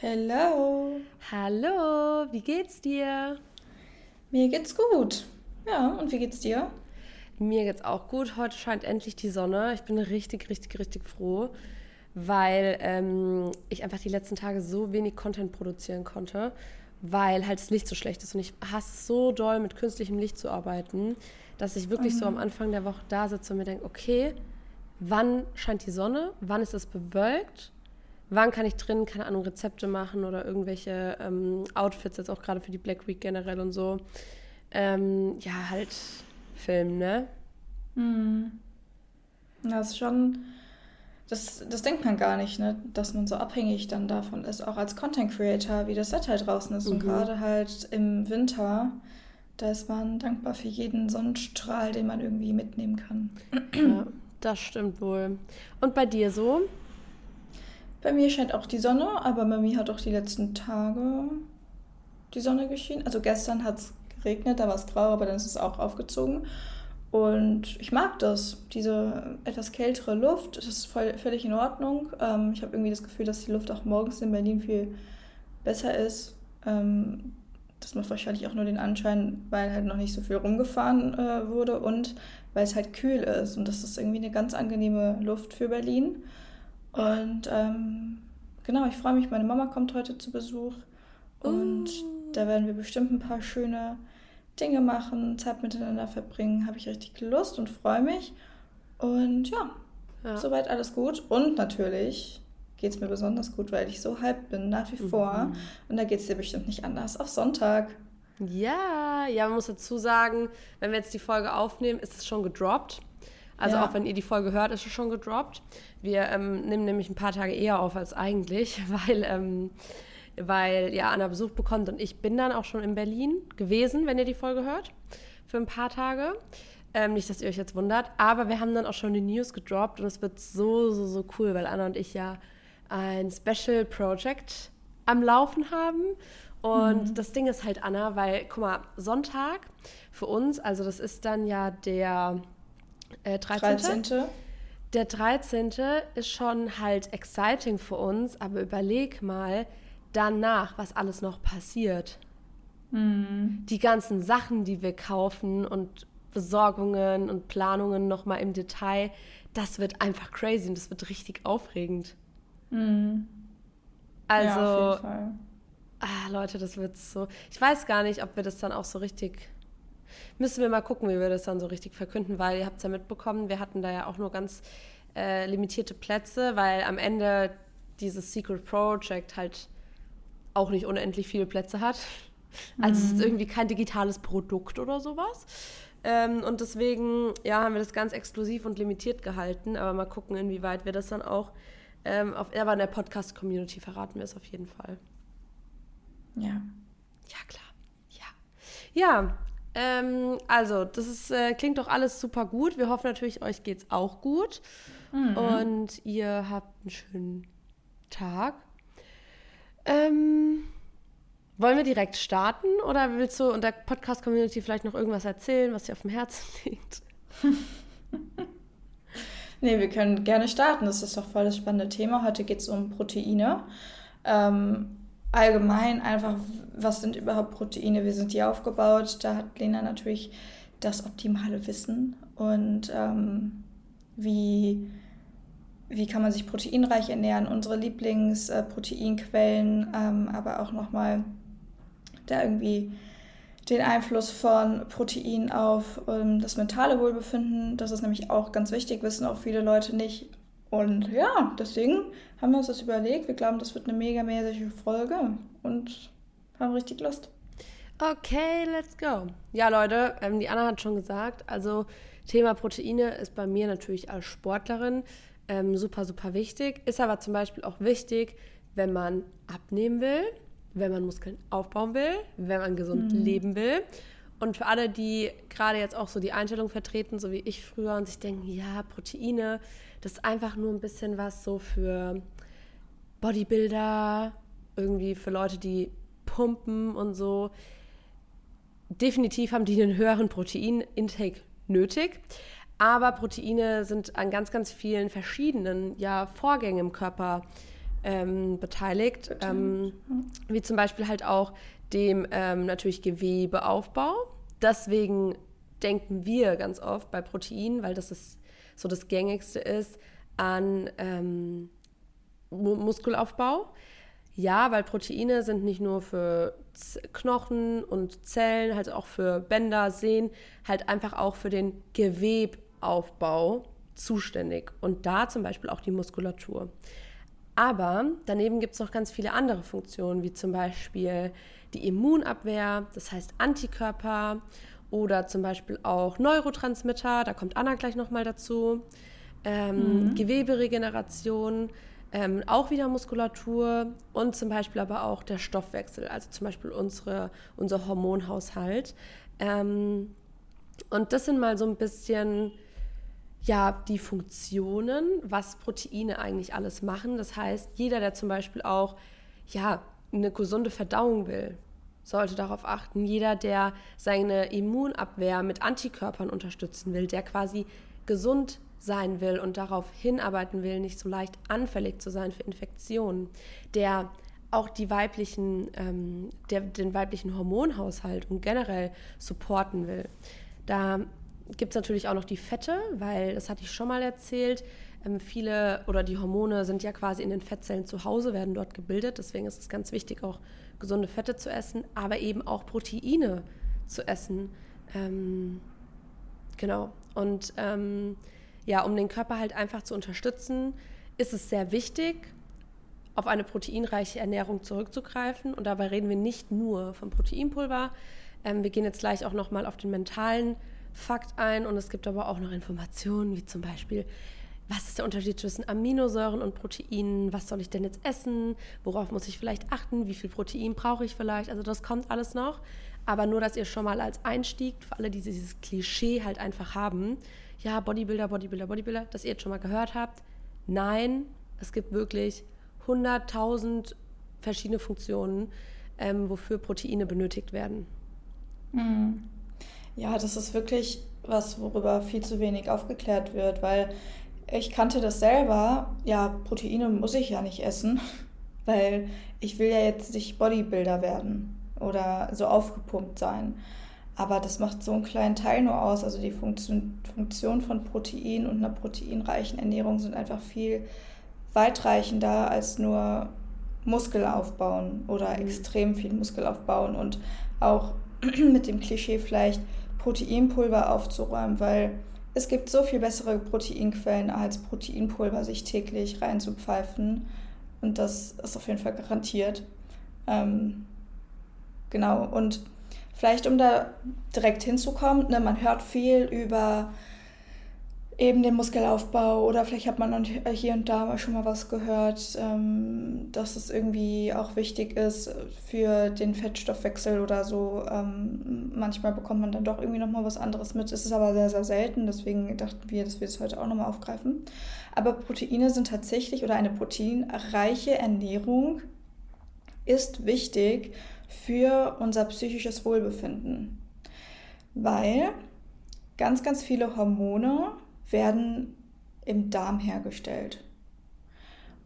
Hello. Hallo, wie geht's dir? Mir geht's gut. Ja, und wie geht's dir? Mir geht's auch gut. Heute scheint endlich die Sonne. Ich bin richtig, richtig, richtig froh, weil ähm, ich einfach die letzten Tage so wenig Content produzieren konnte, weil halt das Licht so schlecht ist. Und ich hasse so doll, mit künstlichem Licht zu arbeiten, dass ich wirklich mhm. so am Anfang der Woche da sitze und mir denke, okay, wann scheint die Sonne? Wann ist es bewölkt? Wann kann ich drin, keine Ahnung, Rezepte machen oder irgendwelche ähm, Outfits, jetzt auch gerade für die Black Week generell und so. Ähm, ja, halt Film, ne? Hm. Das ist schon, das, das denkt man gar nicht, ne? dass man so abhängig dann davon ist, auch als Content Creator, wie das Wetter draußen ist. Mhm. Und gerade halt im Winter, da ist man dankbar für jeden Sonnenstrahl, den man irgendwie mitnehmen kann. Ja, das stimmt wohl. Und bei dir so? Bei mir scheint auch die Sonne, aber bei mir hat auch die letzten Tage die Sonne geschienen. Also gestern hat es geregnet, da war es grau, aber dann ist es auch aufgezogen. Und ich mag das, diese etwas kältere Luft. Das ist voll, völlig in Ordnung. Ähm, ich habe irgendwie das Gefühl, dass die Luft auch morgens in Berlin viel besser ist. Ähm, das macht wahrscheinlich auch nur den Anschein, weil halt noch nicht so viel rumgefahren äh, wurde und weil es halt kühl ist. Und das ist irgendwie eine ganz angenehme Luft für Berlin. Und ähm, genau, ich freue mich, meine Mama kommt heute zu Besuch. Und uh. da werden wir bestimmt ein paar schöne Dinge machen, Zeit miteinander verbringen. Habe ich richtig Lust und freue mich. Und ja, ja, soweit alles gut. Und natürlich geht es mir besonders gut, weil ich so halb bin, nach wie vor. Mhm. Und da geht es dir bestimmt nicht anders. Auf Sonntag. Ja, ja, man muss dazu sagen, wenn wir jetzt die Folge aufnehmen, ist es schon gedroppt. Also ja. auch wenn ihr die Folge hört, ist es schon gedroppt. Wir ähm, nehmen nämlich ein paar Tage eher auf als eigentlich, weil, ähm, weil ja Anna Besuch bekommt und ich bin dann auch schon in Berlin gewesen, wenn ihr die Folge hört, für ein paar Tage. Ähm, nicht, dass ihr euch jetzt wundert, aber wir haben dann auch schon die News gedroppt und es wird so, so, so cool, weil Anna und ich ja ein Special Project am Laufen haben. Und mhm. das Ding ist halt, Anna, weil, guck mal, Sonntag für uns, also das ist dann ja der äh, 13. 13. Der 13. ist schon halt exciting für uns, aber überleg mal danach, was alles noch passiert. Mhm. Die ganzen Sachen, die wir kaufen und Besorgungen und Planungen nochmal im Detail, das wird einfach crazy und das wird richtig aufregend. Mhm. Also, ja, auf jeden Fall. Ah, Leute, das wird so. Ich weiß gar nicht, ob wir das dann auch so richtig Müssen wir mal gucken, wie wir das dann so richtig verkünden, weil ihr habt es ja mitbekommen, wir hatten da ja auch nur ganz äh, limitierte Plätze, weil am Ende dieses Secret Project halt auch nicht unendlich viele Plätze hat. Also es ist mhm. irgendwie kein digitales Produkt oder sowas. Ähm, und deswegen, ja, haben wir das ganz exklusiv und limitiert gehalten. Aber mal gucken, inwieweit wir das dann auch ähm, auf, aber in der Podcast-Community verraten wir es auf jeden Fall. Ja. Ja, klar. Ja. Ja, ähm, also, das ist, äh, klingt doch alles super gut. Wir hoffen natürlich, euch geht es auch gut. Mhm. Und ihr habt einen schönen Tag. Ähm, wollen wir direkt starten oder willst du in der Podcast-Community vielleicht noch irgendwas erzählen, was dir auf dem Herzen liegt? nee, wir können gerne starten. Das ist doch voll das spannende Thema. Heute geht es um Proteine. Ähm, allgemein einfach, was sind überhaupt Proteine, wie sind die aufgebaut. Da hat Lena natürlich das optimale Wissen und ähm, wie, wie kann man sich proteinreich ernähren, unsere Lieblingsproteinquellen, äh, ähm, aber auch nochmal da irgendwie den Einfluss von Protein auf ähm, das mentale Wohlbefinden. Das ist nämlich auch ganz wichtig, wissen auch viele Leute nicht. Und ja, deswegen haben wir uns das überlegt. Wir glauben, das wird eine mega mäßige Folge und haben richtig Lust. Okay, let's go. Ja, Leute, ähm, die Anna hat schon gesagt, also Thema Proteine ist bei mir natürlich als Sportlerin ähm, super, super wichtig. Ist aber zum Beispiel auch wichtig, wenn man abnehmen will, wenn man Muskeln aufbauen will, wenn man gesund mhm. leben will. Und für alle, die gerade jetzt auch so die Einstellung vertreten, so wie ich früher, und sich denken, ja, Proteine, das ist einfach nur ein bisschen was so für Bodybuilder, irgendwie für Leute, die pumpen und so. Definitiv haben die einen höheren Protein-Intake nötig. Aber Proteine sind an ganz, ganz vielen verschiedenen ja, Vorgängen im Körper ähm, beteiligt, ähm, wie zum Beispiel halt auch dem ähm, natürlich Gewebeaufbau. Deswegen denken wir ganz oft bei Proteinen, weil das ist so das gängigste ist, an ähm, Muskelaufbau. Ja, weil Proteine sind nicht nur für Knochen und Zellen, halt auch für Bänder, Sehnen, halt einfach auch für den Gewebaufbau zuständig. Und da zum Beispiel auch die Muskulatur. Aber daneben gibt es noch ganz viele andere Funktionen, wie zum Beispiel die Immunabwehr, das heißt Antikörper oder zum Beispiel auch Neurotransmitter, da kommt Anna gleich nochmal dazu, ähm, mhm. Geweberegeneration, ähm, auch wieder Muskulatur und zum Beispiel aber auch der Stoffwechsel, also zum Beispiel unsere, unser Hormonhaushalt. Ähm, und das sind mal so ein bisschen ja, die Funktionen, was Proteine eigentlich alles machen. Das heißt, jeder, der zum Beispiel auch ja, eine gesunde Verdauung will, sollte darauf achten. Jeder, der seine Immunabwehr mit Antikörpern unterstützen will, der quasi gesund sein will und darauf hinarbeiten will, nicht so leicht anfällig zu sein für Infektionen, der auch die weiblichen, ähm, der, den weiblichen Hormonhaushalt und generell supporten will. Da gibt es natürlich auch noch die Fette, weil, das hatte ich schon mal erzählt, ähm, viele oder die Hormone sind ja quasi in den Fettzellen zu Hause, werden dort gebildet. Deswegen ist es ganz wichtig, auch gesunde Fette zu essen, aber eben auch Proteine zu essen. Ähm, genau. Und ähm, ja, um den Körper halt einfach zu unterstützen, ist es sehr wichtig, auf eine proteinreiche Ernährung zurückzugreifen. Und dabei reden wir nicht nur vom Proteinpulver. Ähm, wir gehen jetzt gleich auch nochmal auf den mentalen Fakt ein. Und es gibt aber auch noch Informationen, wie zum Beispiel, was ist der Unterschied zwischen Aminosäuren und Proteinen? Was soll ich denn jetzt essen? Worauf muss ich vielleicht achten? Wie viel Protein brauche ich vielleicht? Also das kommt alles noch. Aber nur, dass ihr schon mal als Einstieg, für alle, die dieses Klischee halt einfach haben, ja, Bodybuilder, Bodybuilder, Bodybuilder, dass ihr jetzt schon mal gehört habt. Nein, es gibt wirklich 100.000 verschiedene Funktionen, ähm, wofür Proteine benötigt werden. Mhm. Ja, das ist wirklich was, worüber viel zu wenig aufgeklärt wird, weil ich kannte das selber. Ja, Proteine muss ich ja nicht essen, weil ich will ja jetzt nicht Bodybuilder werden oder so aufgepumpt sein. Aber das macht so einen kleinen Teil nur aus. Also die Funktion, Funktion von Protein und einer proteinreichen Ernährung sind einfach viel weitreichender als nur Muskel aufbauen oder mhm. extrem viel Muskel aufbauen und auch mit dem Klischee vielleicht Proteinpulver aufzuräumen, weil es gibt so viel bessere Proteinquellen als Proteinpulver sich täglich reinzupfeifen. Und das ist auf jeden Fall garantiert. Ähm, genau, und vielleicht um da direkt hinzukommen, ne, man hört viel über eben den Muskelaufbau oder vielleicht hat man hier und da schon mal was gehört, ähm, dass es irgendwie auch wichtig ist für den Fettstoffwechsel oder so. Ähm, manchmal bekommt man dann doch irgendwie noch mal was anderes mit. Es ist aber sehr, sehr selten, deswegen dachten wir, dass wir es heute auch noch mal aufgreifen. Aber Proteine sind tatsächlich oder eine proteinreiche Ernährung ist wichtig für unser psychisches Wohlbefinden, weil ganz, ganz viele Hormone werden im Darm hergestellt.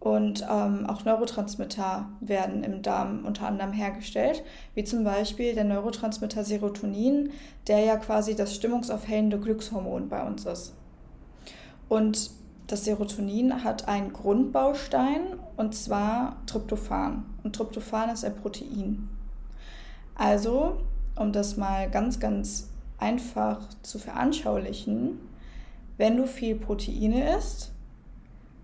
Und ähm, auch Neurotransmitter werden im Darm unter anderem hergestellt, wie zum Beispiel der Neurotransmitter Serotonin, der ja quasi das stimmungsaufhellende Glückshormon bei uns ist. Und das Serotonin hat einen Grundbaustein und zwar Tryptophan. Und Tryptophan ist ein Protein. Also, um das mal ganz, ganz einfach zu veranschaulichen, wenn du viel Proteine isst,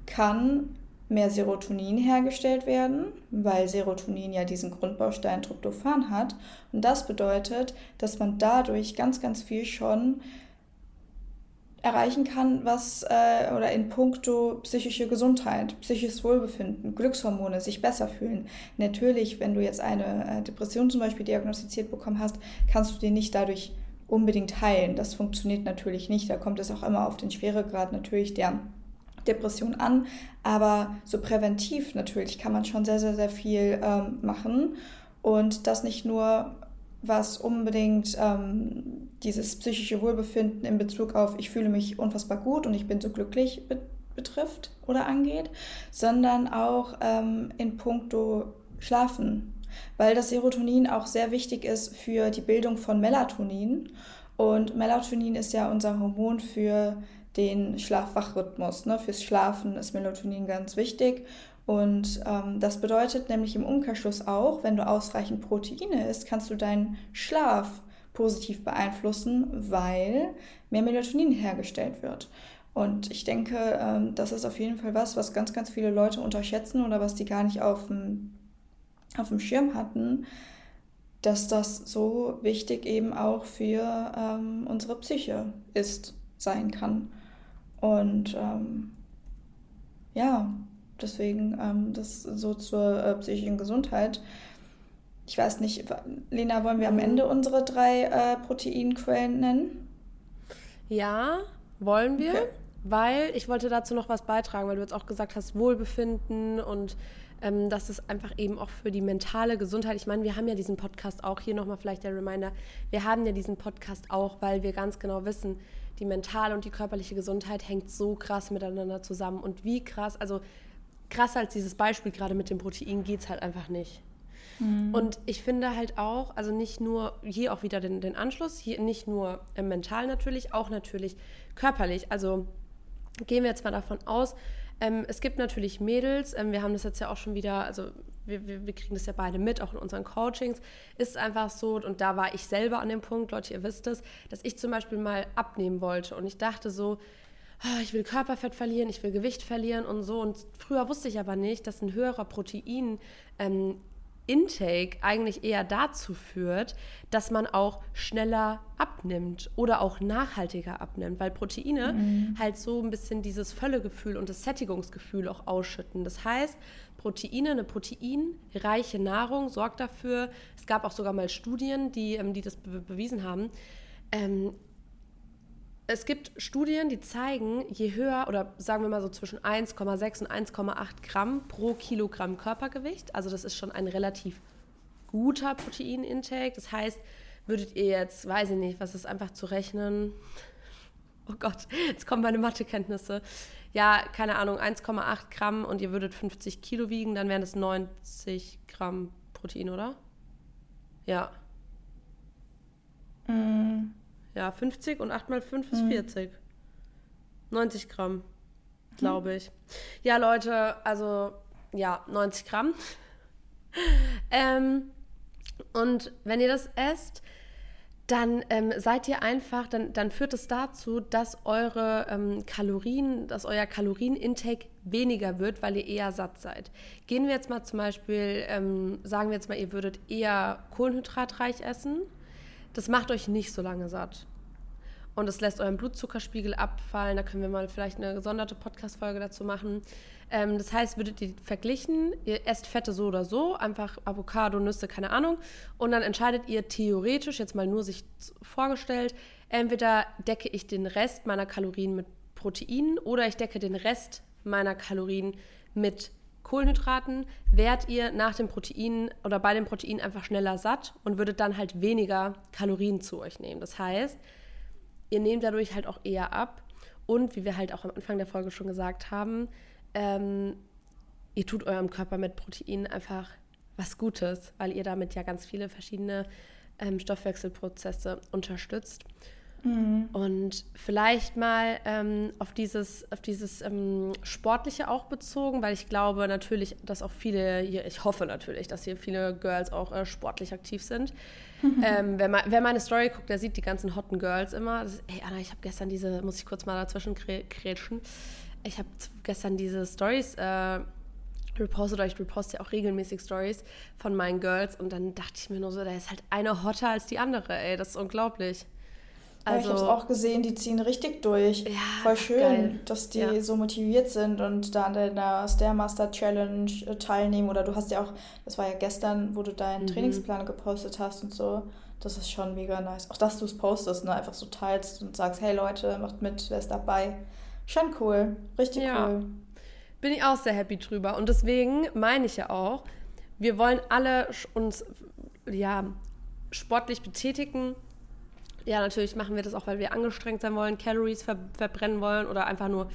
kann mehr Serotonin hergestellt werden, weil Serotonin ja diesen Grundbaustein Tryptophan hat. Und das bedeutet, dass man dadurch ganz, ganz viel schon erreichen kann, was äh, oder in puncto psychische Gesundheit, psychisches Wohlbefinden, Glückshormone, sich besser fühlen. Natürlich, wenn du jetzt eine äh, Depression zum Beispiel diagnostiziert bekommen hast, kannst du die nicht dadurch unbedingt heilen. Das funktioniert natürlich nicht. Da kommt es auch immer auf den Schweregrad natürlich der Depression an. Aber so präventiv natürlich kann man schon sehr, sehr, sehr viel ähm, machen. Und das nicht nur, was unbedingt ähm, dieses psychische Wohlbefinden in Bezug auf, ich fühle mich unfassbar gut und ich bin so glücklich betrifft oder angeht, sondern auch ähm, in puncto Schlafen, weil das Serotonin auch sehr wichtig ist für die Bildung von Melatonin. Und Melatonin ist ja unser Hormon für den Schlaf-Wach-Rhythmus. Ne? Fürs Schlafen ist Melatonin ganz wichtig. Und ähm, das bedeutet nämlich im Umkehrschluss auch, wenn du ausreichend Proteine isst, kannst du deinen Schlaf positiv beeinflussen, weil mehr Melatonin hergestellt wird. Und ich denke, ähm, das ist auf jeden Fall was, was ganz, ganz viele Leute unterschätzen oder was die gar nicht auf dem, auf dem Schirm hatten, dass das so wichtig eben auch für ähm, unsere Psyche ist, sein kann. Und ähm, ja, deswegen ähm, das so zur äh, psychischen Gesundheit. Ich weiß nicht, Lena, wollen wir am Ende unsere drei äh, Proteinquellen nennen? Ja, wollen wir. Okay. Weil ich wollte dazu noch was beitragen, weil du jetzt auch gesagt hast, Wohlbefinden und ähm, dass es einfach eben auch für die mentale Gesundheit, ich meine, wir haben ja diesen Podcast auch, hier nochmal vielleicht der Reminder, wir haben ja diesen Podcast auch, weil wir ganz genau wissen, die mentale und die körperliche Gesundheit hängt so krass miteinander zusammen. Und wie krass, also krasser als dieses Beispiel gerade mit dem Protein geht es halt einfach nicht. Mhm. Und ich finde halt auch, also nicht nur, hier auch wieder den, den Anschluss, hier nicht nur äh, mental natürlich, auch natürlich körperlich. Also gehen wir jetzt mal davon aus, ähm, es gibt natürlich Mädels, ähm, wir haben das jetzt ja auch schon wieder, also wir, wir, wir, kriegen das ja beide mit, auch in unseren Coachings, ist einfach so, und da war ich selber an dem Punkt, Leute, ihr wisst es, dass ich zum Beispiel mal abnehmen wollte. Und ich dachte so, oh, ich will Körperfett verlieren, ich will Gewicht verlieren und so. Und früher wusste ich aber nicht, dass ein höherer Protein ähm, Intake eigentlich eher dazu führt, dass man auch schneller abnimmt oder auch nachhaltiger abnimmt, weil Proteine mhm. halt so ein bisschen dieses Völlegefühl und das Sättigungsgefühl auch ausschütten. Das heißt, Proteine, eine proteinreiche Nahrung sorgt dafür, es gab auch sogar mal Studien, die, ähm, die das bewiesen haben, ähm, es gibt Studien, die zeigen, je höher oder sagen wir mal so zwischen 1,6 und 1,8 Gramm pro Kilogramm Körpergewicht, also das ist schon ein relativ guter Proteinintake. Das heißt, würdet ihr jetzt, weiß ich nicht, was ist einfach zu rechnen? Oh Gott, jetzt kommen meine Mathekenntnisse. Ja, keine Ahnung, 1,8 Gramm und ihr würdet 50 Kilo wiegen, dann wären das 90 Gramm Protein, oder? Ja. Mm. Ja, 50 und 8 mal 5 ist mhm. 40. 90 Gramm, glaube ich. Ja, Leute, also ja, 90 Gramm. ähm, und wenn ihr das esst, dann ähm, seid ihr einfach, dann, dann führt es dazu, dass eure ähm, Kalorien, dass euer Kalorienintake weniger wird, weil ihr eher satt seid. Gehen wir jetzt mal zum Beispiel, ähm, sagen wir jetzt mal, ihr würdet eher kohlenhydratreich essen das macht euch nicht so lange satt. Und es lässt euren Blutzuckerspiegel abfallen. Da können wir mal vielleicht eine gesonderte Podcast-Folge dazu machen. Ähm, das heißt, würdet ihr verglichen, ihr esst Fette so oder so, einfach Avocado, Nüsse, keine Ahnung. Und dann entscheidet ihr theoretisch, jetzt mal nur sich vorgestellt, entweder decke ich den Rest meiner Kalorien mit Proteinen oder ich decke den Rest meiner Kalorien mit Kohlenhydraten wärt ihr nach dem Protein oder bei dem Protein einfach schneller satt und würdet dann halt weniger Kalorien zu euch nehmen. Das heißt, ihr nehmt dadurch halt auch eher ab und wie wir halt auch am Anfang der Folge schon gesagt haben, ähm, ihr tut eurem Körper mit Protein einfach was Gutes, weil ihr damit ja ganz viele verschiedene ähm, Stoffwechselprozesse unterstützt. Mhm. Und vielleicht mal ähm, auf dieses, auf dieses ähm, Sportliche auch bezogen, weil ich glaube natürlich, dass auch viele hier, ich hoffe natürlich, dass hier viele Girls auch äh, sportlich aktiv sind. ähm, wer, wer, meine Story guckt, der sieht die ganzen hotten Girls immer. Das, ey Anna, ich habe gestern diese, muss ich kurz mal dazwischen kretschen, ich habe gestern diese Stories äh, repostet, oder ich reposte ja auch regelmäßig Stories von meinen Girls und dann dachte ich mir nur so, da ist halt eine hotter als die andere, ey, das ist unglaublich. Also, ja, ich habe es auch gesehen, die ziehen richtig durch. Ja, Voll schön, geil. dass die ja. so motiviert sind und da an der Stairmaster Challenge äh, teilnehmen. Oder du hast ja auch, das war ja gestern, wo du deinen mhm. Trainingsplan gepostet hast und so. Das ist schon mega nice. Auch dass du es postest, ne? einfach so teilst und sagst, hey Leute, macht mit, wer ist dabei. Schon cool, richtig ja. cool. Bin ich auch sehr happy drüber. Und deswegen meine ich ja auch, wir wollen alle uns ja, sportlich betätigen ja, natürlich machen wir das auch, weil wir angestrengt sein wollen, Calories ver verbrennen wollen oder einfach nur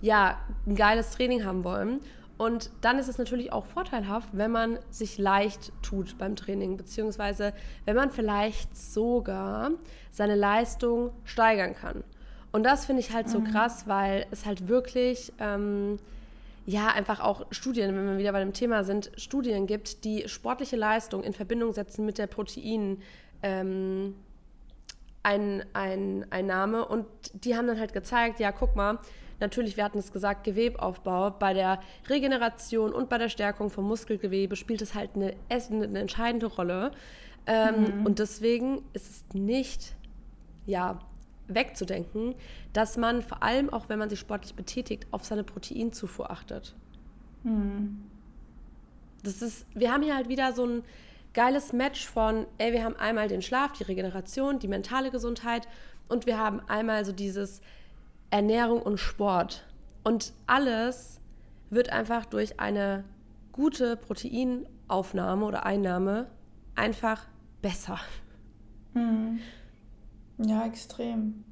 ja, ein geiles Training haben wollen. Und dann ist es natürlich auch vorteilhaft, wenn man sich leicht tut beim Training, beziehungsweise wenn man vielleicht sogar seine Leistung steigern kann. Und das finde ich halt so mhm. krass, weil es halt wirklich, ähm, ja, einfach auch Studien, wenn wir wieder bei dem Thema sind, Studien gibt, die sportliche Leistung in Verbindung setzen mit der Protein. Ähm, ein, ein, Einnahme und die haben dann halt gezeigt, ja, guck mal, Natürlich, wir hatten es gesagt, Gewebaufbau. Bei der Regeneration und bei der Stärkung vom Muskelgewebe spielt es halt eine, eine entscheidende Rolle. Ähm, mhm. Und deswegen ist es nicht, ja, wegzudenken, dass man vor allem auch, wenn man sich sportlich betätigt, auf seine Proteinzufuhr achtet. Mhm. Das ist, wir haben hier halt wieder so ein geiles Match von, ey, wir haben einmal den Schlaf, die Regeneration, die mentale Gesundheit und wir haben einmal so dieses, Ernährung und Sport. Und alles wird einfach durch eine gute Proteinaufnahme oder Einnahme einfach besser. Hm. Ja, extrem.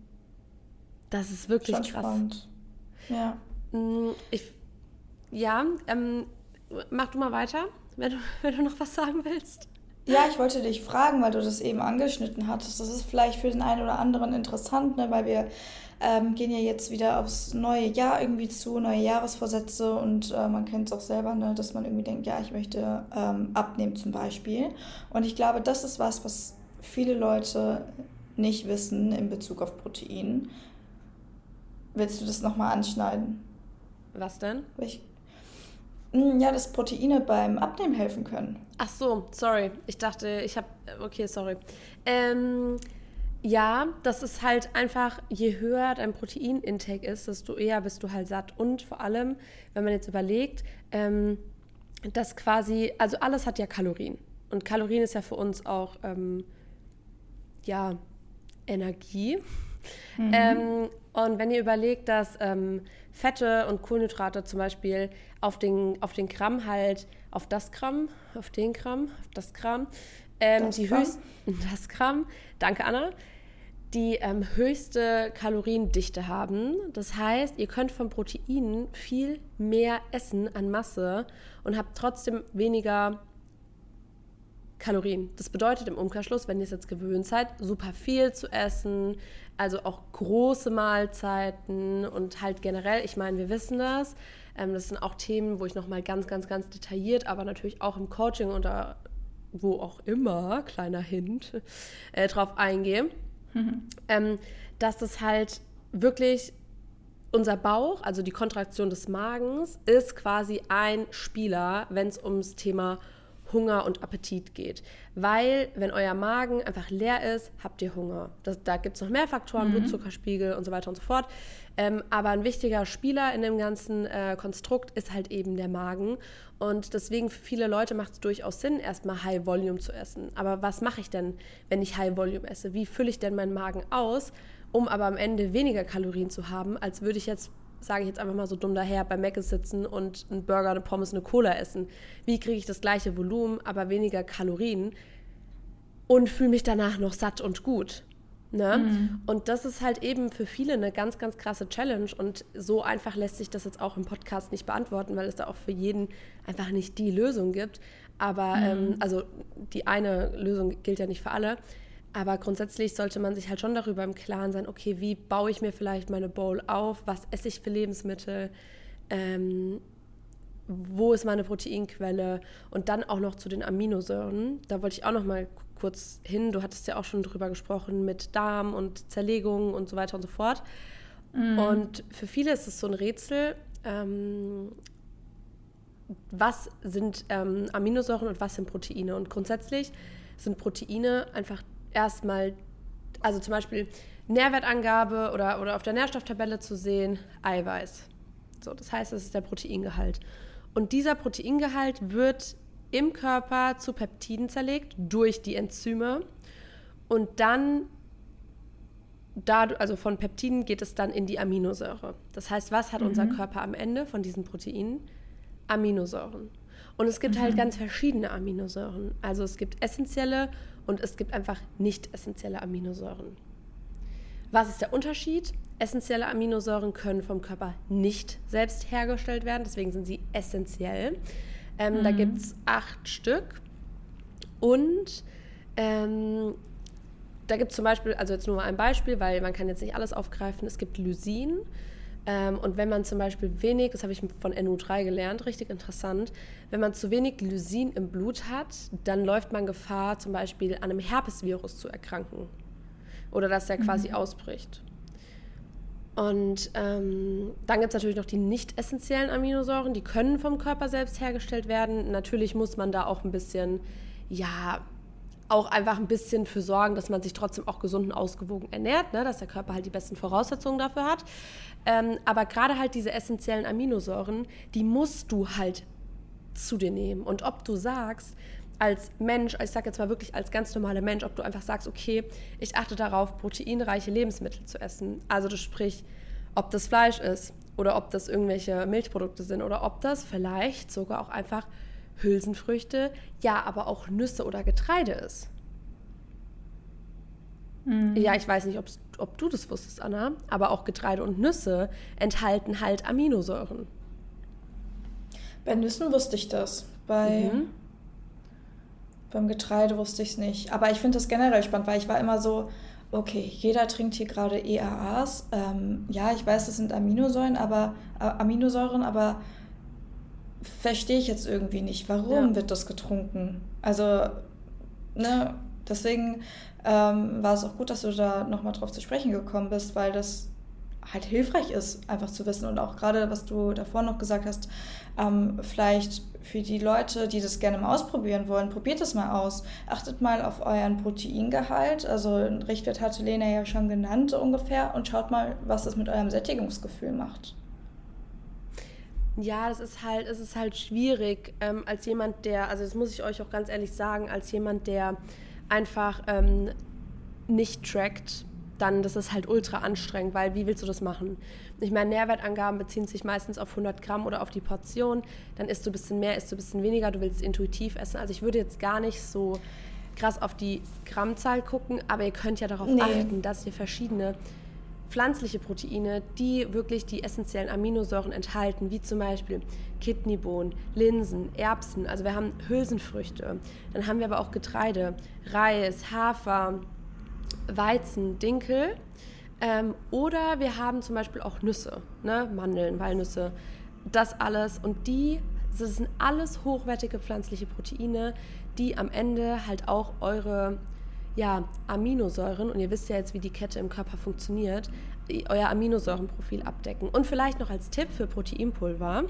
Das ist wirklich Schon krass. Spannend. Ja. Mm, ich, ja, ähm, mach du mal weiter, wenn du, wenn du noch was sagen willst. Ja, ich wollte dich fragen, weil du das eben angeschnitten hattest. Das ist vielleicht für den einen oder anderen interessant, ne? weil wir ähm, gehen ja jetzt wieder aufs neue Jahr irgendwie zu, neue Jahresvorsätze und äh, man kennt es auch selber, ne, dass man irgendwie denkt, ja, ich möchte ähm, abnehmen zum Beispiel. Und ich glaube, das ist was, was viele Leute nicht wissen in Bezug auf Protein. Willst du das nochmal anschneiden? Was denn? Ich, ja, dass Proteine beim Abnehmen helfen können. Ach so, sorry. Ich dachte, ich habe. Okay, sorry. Ähm, ja, das ist halt einfach, je höher dein Proteinintake ist, desto eher bist du halt satt. Und vor allem, wenn man jetzt überlegt, ähm, dass quasi, also alles hat ja Kalorien. Und Kalorien ist ja für uns auch, ähm, ja, Energie. Mhm. Ähm, und wenn ihr überlegt, dass ähm, Fette und Kohlenhydrate zum Beispiel auf den, auf den Gramm halt, auf das Gramm, auf den Gramm, auf das Gramm, ähm, das die höchsten, das Gramm, danke Anna, die ähm, höchste Kaloriendichte haben. Das heißt, ihr könnt von Proteinen viel mehr essen an Masse und habt trotzdem weniger Kalorien. Das bedeutet im Umkehrschluss, wenn ihr es jetzt gewöhnt seid, super viel zu essen, also auch große Mahlzeiten und halt generell, ich meine, wir wissen das. Ähm, das sind auch Themen, wo ich nochmal ganz, ganz, ganz detailliert, aber natürlich auch im Coaching oder wo auch immer, kleiner Hint, äh, drauf eingehe. Mhm. Ähm, dass das halt wirklich unser Bauch, also die Kontraktion des Magens, ist quasi ein Spieler, wenn es ums Thema Hunger und Appetit geht. Weil, wenn euer Magen einfach leer ist, habt ihr Hunger. Das, da gibt es noch mehr Faktoren, mhm. Blutzuckerspiegel und so weiter und so fort. Ähm, aber ein wichtiger Spieler in dem ganzen äh, Konstrukt ist halt eben der Magen. Und deswegen für viele Leute macht es durchaus Sinn, erstmal High Volume zu essen. Aber was mache ich denn, wenn ich High Volume esse? Wie fülle ich denn meinen Magen aus, um aber am Ende weniger Kalorien zu haben, als würde ich jetzt sage ich jetzt einfach mal so dumm daher, bei Mc's sitzen und einen Burger, eine Pommes, eine Cola essen. Wie kriege ich das gleiche Volumen, aber weniger Kalorien und fühle mich danach noch satt und gut? Ne? Mhm. Und das ist halt eben für viele eine ganz, ganz krasse Challenge. Und so einfach lässt sich das jetzt auch im Podcast nicht beantworten, weil es da auch für jeden einfach nicht die Lösung gibt. Aber mhm. ähm, also die eine Lösung gilt ja nicht für alle. Aber grundsätzlich sollte man sich halt schon darüber im Klaren sein, okay, wie baue ich mir vielleicht meine Bowl auf, was esse ich für Lebensmittel, ähm, wo ist meine Proteinquelle und dann auch noch zu den Aminosäuren. Da wollte ich auch noch mal kurz hin. Du hattest ja auch schon drüber gesprochen mit Darm und Zerlegung und so weiter und so fort. Mm. Und für viele ist es so ein Rätsel, ähm, was sind ähm, Aminosäuren und was sind Proteine. Und grundsätzlich sind Proteine einfach erstmal, also zum Beispiel Nährwertangabe oder, oder auf der Nährstofftabelle zu sehen, Eiweiß. So, das heißt, das ist der Proteingehalt. Und dieser Proteingehalt wird im Körper zu Peptiden zerlegt durch die Enzyme und dann da, also von Peptiden geht es dann in die Aminosäure. Das heißt, was hat mhm. unser Körper am Ende von diesen Proteinen? Aminosäuren. Und es gibt halt mhm. halt ganz verschiedene Aminosäuren. Also es gibt essentielle und es gibt einfach nicht essentielle Aminosäuren. Was ist der Unterschied? Essentielle Aminosäuren können vom Körper nicht selbst hergestellt werden, deswegen sind sie essentiell. Ähm, mhm. Da gibt es acht Stück. Und ähm, da gibt es zum Beispiel, also jetzt nur mal ein Beispiel, weil man kann jetzt nicht alles aufgreifen. Es gibt Lysin. Ähm, und wenn man zum Beispiel wenig, das habe ich von NU3 gelernt, richtig interessant, wenn man zu wenig Lysin im Blut hat, dann läuft man Gefahr, zum Beispiel an einem Herpesvirus zu erkranken. Oder dass der quasi mhm. ausbricht. Und ähm, dann gibt es natürlich noch die nicht essentiellen Aminosäuren, die können vom Körper selbst hergestellt werden. Natürlich muss man da auch ein bisschen, ja, auch einfach ein bisschen für sorgen, dass man sich trotzdem auch gesund und ausgewogen ernährt, ne? dass der Körper halt die besten Voraussetzungen dafür hat. Ähm, aber gerade halt diese essentiellen Aminosäuren, die musst du halt zu dir nehmen. Und ob du sagst, als Mensch, ich sage jetzt mal wirklich als ganz normaler Mensch, ob du einfach sagst, okay, ich achte darauf, proteinreiche Lebensmittel zu essen. Also du sprich, ob das Fleisch ist oder ob das irgendwelche Milchprodukte sind oder ob das vielleicht sogar auch einfach Hülsenfrüchte, ja, aber auch Nüsse oder Getreide ist. Mhm. Ja, ich weiß nicht, ob du das wusstest, Anna, aber auch Getreide und Nüsse enthalten halt Aminosäuren. Bei Nüssen wusste ich das. Bei mhm. Beim Getreide wusste ich es nicht. Aber ich finde das generell spannend, weil ich war immer so, okay, jeder trinkt hier gerade EAAs. Ähm, ja, ich weiß, das sind Aminosäuren, aber äh, Aminosäuren, aber verstehe ich jetzt irgendwie nicht, warum ja. wird das getrunken? Also, ne, deswegen ähm, war es auch gut, dass du da nochmal drauf zu sprechen gekommen bist, weil das halt hilfreich ist, einfach zu wissen. Und auch gerade, was du davor noch gesagt hast, ähm, vielleicht für die Leute, die das gerne mal ausprobieren wollen, probiert es mal aus. Achtet mal auf euren Proteingehalt. Also ein Richtwert hatte Lena ja schon genannt ungefähr. Und schaut mal, was das mit eurem Sättigungsgefühl macht. Ja, es ist halt, es ist halt schwierig, ähm, als jemand, der, also das muss ich euch auch ganz ehrlich sagen, als jemand, der einfach ähm, nicht trackt, dann das ist halt ultra anstrengend, weil wie willst du das machen? Ich meine, Nährwertangaben beziehen sich meistens auf 100 Gramm oder auf die Portion. Dann isst du ein bisschen mehr, isst du ein bisschen weniger, du willst intuitiv essen. Also ich würde jetzt gar nicht so krass auf die Grammzahl gucken, aber ihr könnt ja darauf nee. achten, dass ihr verschiedene pflanzliche Proteine, die wirklich die essentiellen Aminosäuren enthalten, wie zum Beispiel Kidneybohnen, Linsen, Erbsen, also wir haben Hülsenfrüchte, dann haben wir aber auch Getreide, Reis, Hafer, Weizen, Dinkel. Ähm, oder wir haben zum Beispiel auch Nüsse, ne? Mandeln, Walnüsse, das alles. Und die, das sind alles hochwertige pflanzliche Proteine, die am Ende halt auch eure ja, Aminosäuren, und ihr wisst ja jetzt, wie die Kette im Körper funktioniert, euer Aminosäurenprofil abdecken. Und vielleicht noch als Tipp für Proteinpulver,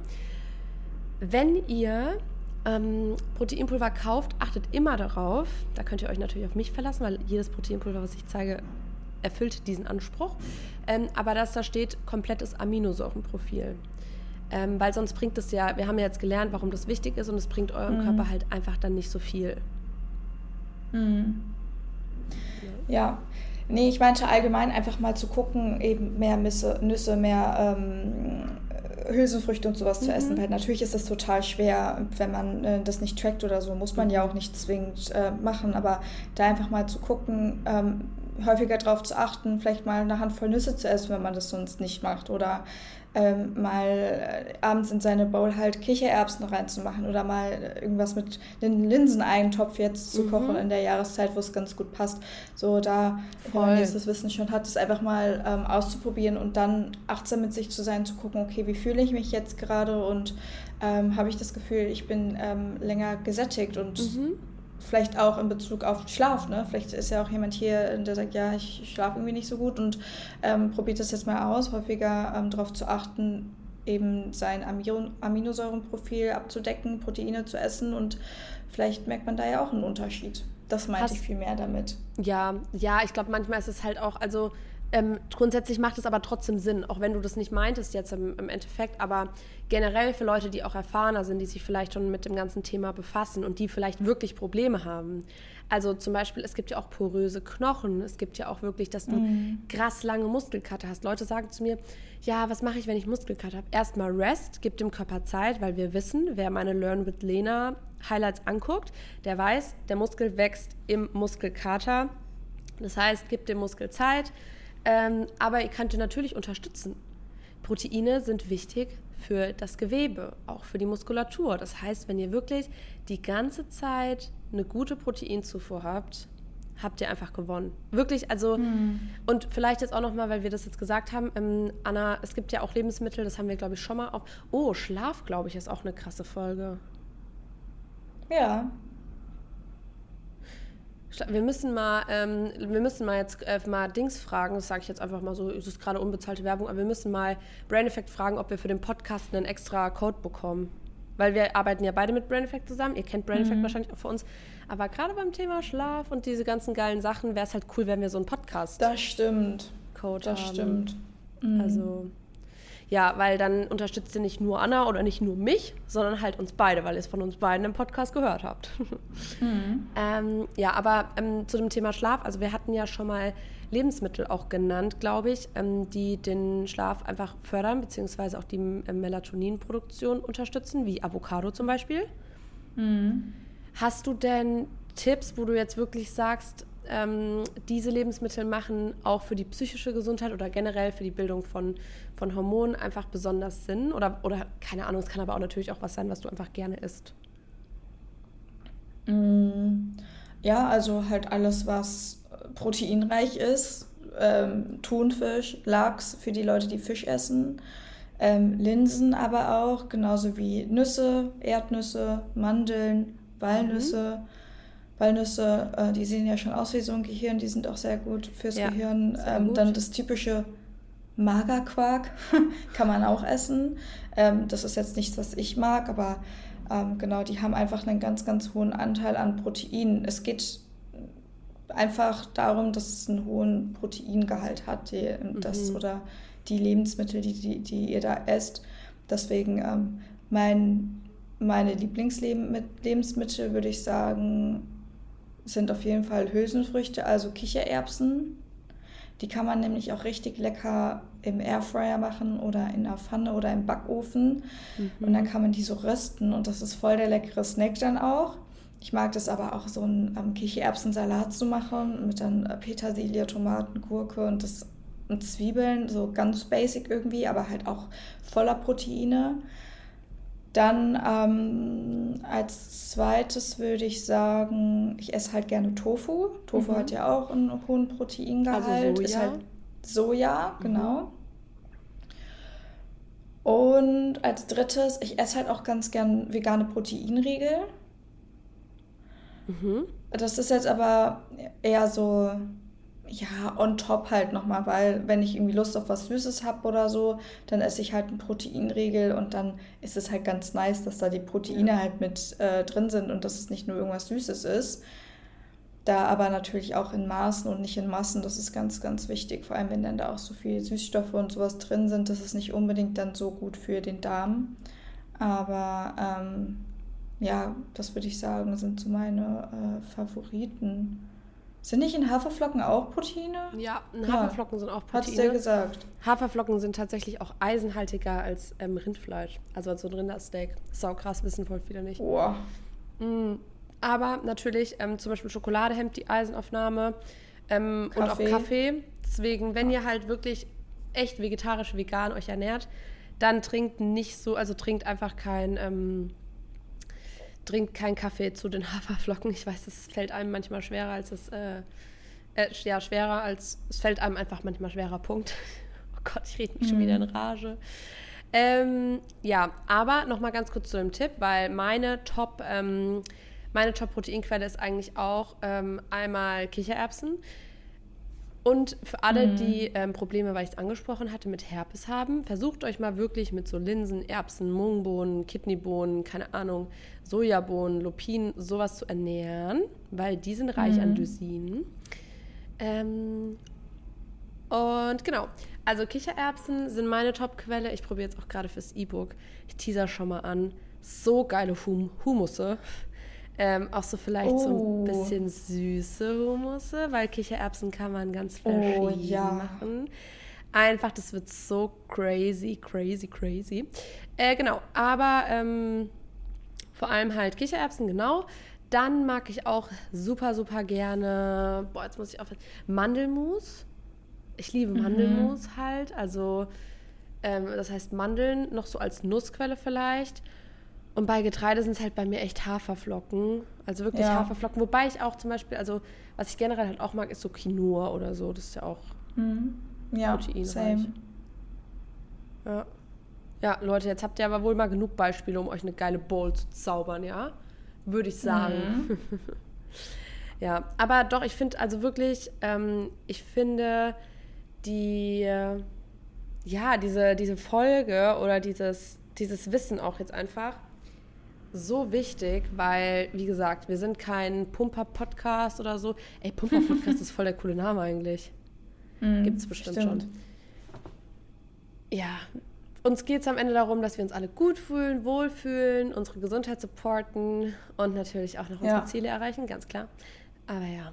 wenn ihr ähm, Proteinpulver kauft, achtet immer darauf, da könnt ihr euch natürlich auf mich verlassen, weil jedes Proteinpulver, was ich zeige, erfüllt diesen Anspruch, ähm, aber dass da steht komplettes Aminosäurenprofil. Ähm, weil sonst bringt es ja, wir haben ja jetzt gelernt, warum das wichtig ist und es bringt eurem mhm. Körper halt einfach dann nicht so viel. Mhm. Ja. Nee, ich meinte allgemein einfach mal zu gucken, eben mehr Nüsse, Nüsse mehr ähm, Hülsenfrüchte und sowas mhm. zu essen, weil natürlich ist das total schwer, wenn man äh, das nicht trackt oder so, muss man ja auch nicht zwingend äh, machen, aber da einfach mal zu gucken, ähm, häufiger darauf zu achten, vielleicht mal eine Handvoll Nüsse zu essen, wenn man das sonst nicht macht oder ähm, mal äh, abends in seine Bowl halt Kichererbsen reinzumachen oder mal irgendwas mit einem Linseneintopf jetzt zu mhm. kochen in der Jahreszeit, wo es ganz gut passt. So da, Voll. wenn man jetzt das Wissen schon hat, es einfach mal ähm, auszuprobieren und dann achtsam mit sich zu sein, zu gucken, okay, wie fühle ich mich jetzt gerade und ähm, habe ich das Gefühl, ich bin ähm, länger gesättigt und mhm vielleicht auch in Bezug auf Schlaf. Ne? Vielleicht ist ja auch jemand hier, der sagt, ja, ich schlafe irgendwie nicht so gut und ähm, probiert das jetzt mal aus, häufiger ähm, darauf zu achten, eben sein Aminosäurenprofil abzudecken, Proteine zu essen und vielleicht merkt man da ja auch einen Unterschied. Das meinte Hast, ich viel mehr damit. Ja, ja, ich glaube, manchmal ist es halt auch, also ähm, grundsätzlich macht es aber trotzdem Sinn, auch wenn du das nicht meintest jetzt im, im, Endeffekt, aber generell für Leute, die auch erfahrener sind, die sich vielleicht schon mit dem ganzen Thema befassen und die vielleicht wirklich Probleme haben. Also zum Beispiel, es gibt ja auch poröse Knochen, es gibt ja auch wirklich, dass du mm. krass lange Muskelkater hast. Leute sagen zu mir, ja, was mache ich, wenn ich Muskelkater habe? Erstmal Rest, gib dem Körper Zeit, weil wir wissen, wer meine Learn with Lena Highlights anguckt, der weiß, der Muskel wächst im Muskelkater. Das heißt, gib dem Muskel Zeit, Ähm, aber ihr könnt ihr natürlich unterstützen. Proteine sind wichtig für das Gewebe, auch für die Muskulatur. Das heißt, wenn ihr wirklich die ganze Zeit eine gute Proteinzufuhr habt, habt ihr einfach gewonnen. Wirklich, also hm. und vielleicht jetzt auch nochmal, weil wir das jetzt gesagt haben, ähm, Anna, es gibt ja auch Lebensmittel, das haben wir glaube ich schon mal auf. Oh, Schlaf, glaube ich, ist auch eine krasse Folge. Ja. Wir müssen mal, ähm, wir müssen mal jetzt äh, mal Dings fragen, das sage ich jetzt einfach mal so, es ist gerade unbezahlte Werbung, aber wir müssen mal Brain Effect fragen, ob wir für den Podcast einen extra Code bekommen. Weil wir arbeiten ja beide mit Brain Effect zusammen. Ihr kennt Brain Effect mhm. wahrscheinlich auch von uns. Aber gerade beim Thema Schlaf und diese ganzen geilen Sachen wäre es halt cool, wenn wir so einen Podcast. Das stimmt. Code das haben. stimmt. Mhm. Also ja, weil dann unterstützt ihr nicht nur Anna oder nicht nur mich, sondern halt uns beide, weil ihr es von uns beiden im Podcast gehört habt. Mhm. ähm, ja, aber ähm, zu dem Thema Schlaf, also wir hatten ja schon mal Lebensmittel auch genannt, glaube ich, ähm, die den Schlaf einfach fördern, beziehungsweise auch die äh, Melatoninproduktion unterstützen, wie Avocado zum Beispiel. Mhm. Hast du denn Tipps, wo du jetzt wirklich sagst, ähm, diese Lebensmittel machen auch für die psychische Gesundheit oder generell für die Bildung von, von Hormonen einfach besonders Sinn? Oder, oder keine Ahnung, es kann aber auch natürlich auch was sein, was du einfach gerne isst. Mm, ja, also halt alles, was proteinreich ist. Ähm, Thunfisch, Lachs für die Leute, die Fisch essen. Ähm, Linsen aber auch, genauso wie Nüsse, Erdnüsse, Mandeln, Walnüsse. Mhm. Walnüsse, äh, die sehen ja schon aus wie so ein Gehirn, die sind auch sehr gut fürs ja, Gehirn. Ähm, gut. Dann das typische Magerquark kann man auch essen. Ähm, das ist jetzt nichts, was ich mag, aber ähm, genau, die haben einfach einen ganz, ganz hohen Anteil an Protein. Es geht einfach darum, dass es einen hohen Proteingehalt hat, die, das, mhm. oder die Lebensmittel, die, die, die ihr da esst. Deswegen ähm, mein, meine Lieblingslebensmittel würde ich sagen, sind auf jeden Fall Hülsenfrüchte, also Kichererbsen. Die kann man nämlich auch richtig lecker im Airfryer machen oder in der Pfanne oder im Backofen. Mhm. Und dann kann man die so rösten und das ist voll der leckere Snack dann auch. Ich mag das aber auch, so einen ähm, Kichererbsensalat zu machen mit dann Petersilie, Tomaten, Gurke und, das, und Zwiebeln. So ganz basic irgendwie, aber halt auch voller Proteine. Dann ähm, als zweites würde ich sagen, ich esse halt gerne Tofu. Tofu mhm. hat ja auch einen hohen Proteingehalt. Also Soja. Ist halt Soja, mhm. genau. Und als drittes, ich esse halt auch ganz gern vegane Proteinriegel. Mhm. Das ist jetzt aber eher so ja, on top halt nochmal, weil wenn ich irgendwie Lust auf was Süßes habe oder so, dann esse ich halt einen Proteinriegel und dann ist es halt ganz nice, dass da die Proteine ja. halt mit äh, drin sind und dass es nicht nur irgendwas Süßes ist. Da aber natürlich auch in Maßen und nicht in Massen, das ist ganz, ganz wichtig. Vor allem, wenn dann da auch so viele Süßstoffe und sowas drin sind, das ist nicht unbedingt dann so gut für den Darm. Aber ähm, ja, das würde ich sagen, sind so meine äh, Favoriten. Sind nicht in Haferflocken auch Proteine? Ja, in Haferflocken ja. sind auch Proteine. Hat's dir gesagt? Haferflocken sind tatsächlich auch eisenhaltiger als ähm, Rindfleisch. Also als so ein Rindersteak. Sau krass, wissen voll viele nicht. Boah. Mm, aber natürlich, ähm, zum Beispiel Schokolade hemmt die Eisenaufnahme ähm, und auch Kaffee. Deswegen, wenn ihr halt wirklich echt vegetarisch, vegan euch ernährt, dann trinkt nicht so, also trinkt einfach kein ähm, trinkt keinen Kaffee zu den Haferflocken. Ich weiß, es fällt einem manchmal schwerer als es, äh, äh, ja, schwerer als, es fällt einem einfach manchmal schwerer, Punkt. Oh Gott, ich rede mich mhm. schon wieder in mhm. Rage. Ähm, ja, aber nochmal ganz kurz zu dem Tipp, weil meine Top, ähm, meine Top-Proteinquelle ist eigentlich auch ähm, einmal Kichererbsen. Und für alle, mhm. die ähm, Probleme, weil ich es angesprochen hatte, mit Herpes haben, versucht euch mal wirklich mit so Linsen, Erbsen, Mungbohnen, Kidneybohnen, keine Ahnung, Sojabohnen, Lupinen, sowas zu ernähren, weil die sind reich mhm. an Lysinen. Ähm, und genau, also Kichererbsen sind meine Top-Quelle. Ich probiere jetzt auch gerade fürs E-Book. Ich teaser schon mal an. So geile hum Humusse. Ähm, auch so vielleicht oh. so ein oh. bisschen süße Humusse, weil Kichererbsen kann man ganz oh, verschieden oh, ja. machen. Einfach, das wird so crazy, crazy, crazy. Äh, genau, aber ähm, vor allem halt Kichererbsen, genau. Dann mag ich auch super, super gerne, boah, jetzt muss ich aufhören, Mandelmus. ich liebe Mandelmus mhm. halt. Also, ähm, das heißt Mandeln noch so als Nussquelle vielleicht. Und bei Getreide sind es halt bei mir echt Haferflocken. Also wirklich ja. Haferflocken. Wobei ich auch zum Beispiel, also was ich generell halt auch mag, ist so Quinoa oder so. Das ist ja auch mhm. ja, proteinreich. Same. Ja. Ja, Leute, jetzt habt ihr aber wohl mal genug Beispiele, um euch eine geile Bowl zu zaubern, ja? Würde ich sagen. Mhm. ja, aber doch, ich finde also wirklich, ähm, ich finde die, ja, diese, diese Folge oder dieses, dieses Wissen auch jetzt einfach so wichtig, weil, wie gesagt, wir sind kein Pumper-Podcast oder so. Ey, Pumper-Podcast ist voll der coole Name eigentlich. Mm, Gibt es bestimmt stimmt. schon. Ja, uns geht es am Ende darum, dass wir uns alle gut fühlen, wohlfühlen, unsere Gesundheit supporten und natürlich auch noch unsere ja. Ziele erreichen, ganz klar. Aber ja.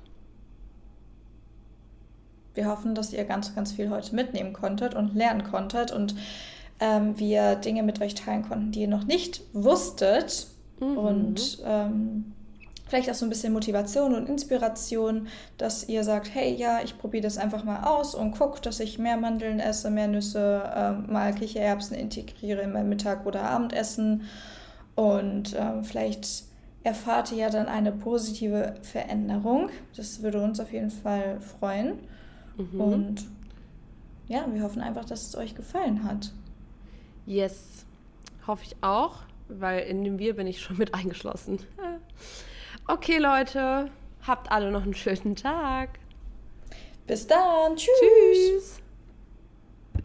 Wir hoffen, dass ihr ganz, ganz viel heute mitnehmen konntet und lernen konntet und ähm, wir Dinge mit euch teilen konnten, die ihr noch nicht wusstet. Mhm. Und ähm, vielleicht auch so ein bisschen Motivation und Inspiration, dass ihr sagt, hey, ja, ich probiere das einfach mal aus und gucke, dass ich mehr Mandeln esse, mehr Nüsse, äh, mal Kichererbsen integriere in mein Mittag- oder Abendessen. Und äh, vielleicht erfahrt ihr ja dann eine positive Veränderung. Das würde uns auf jeden Fall freuen. Mhm. Und ja, wir hoffen einfach, dass es euch gefallen hat. Yes, hoffe ich auch, weil in dem Wir bin ich schon mit eingeschlossen. Okay, Leute, habt alle noch einen schönen Tag. Bis dann. Tschüss. Tschüss.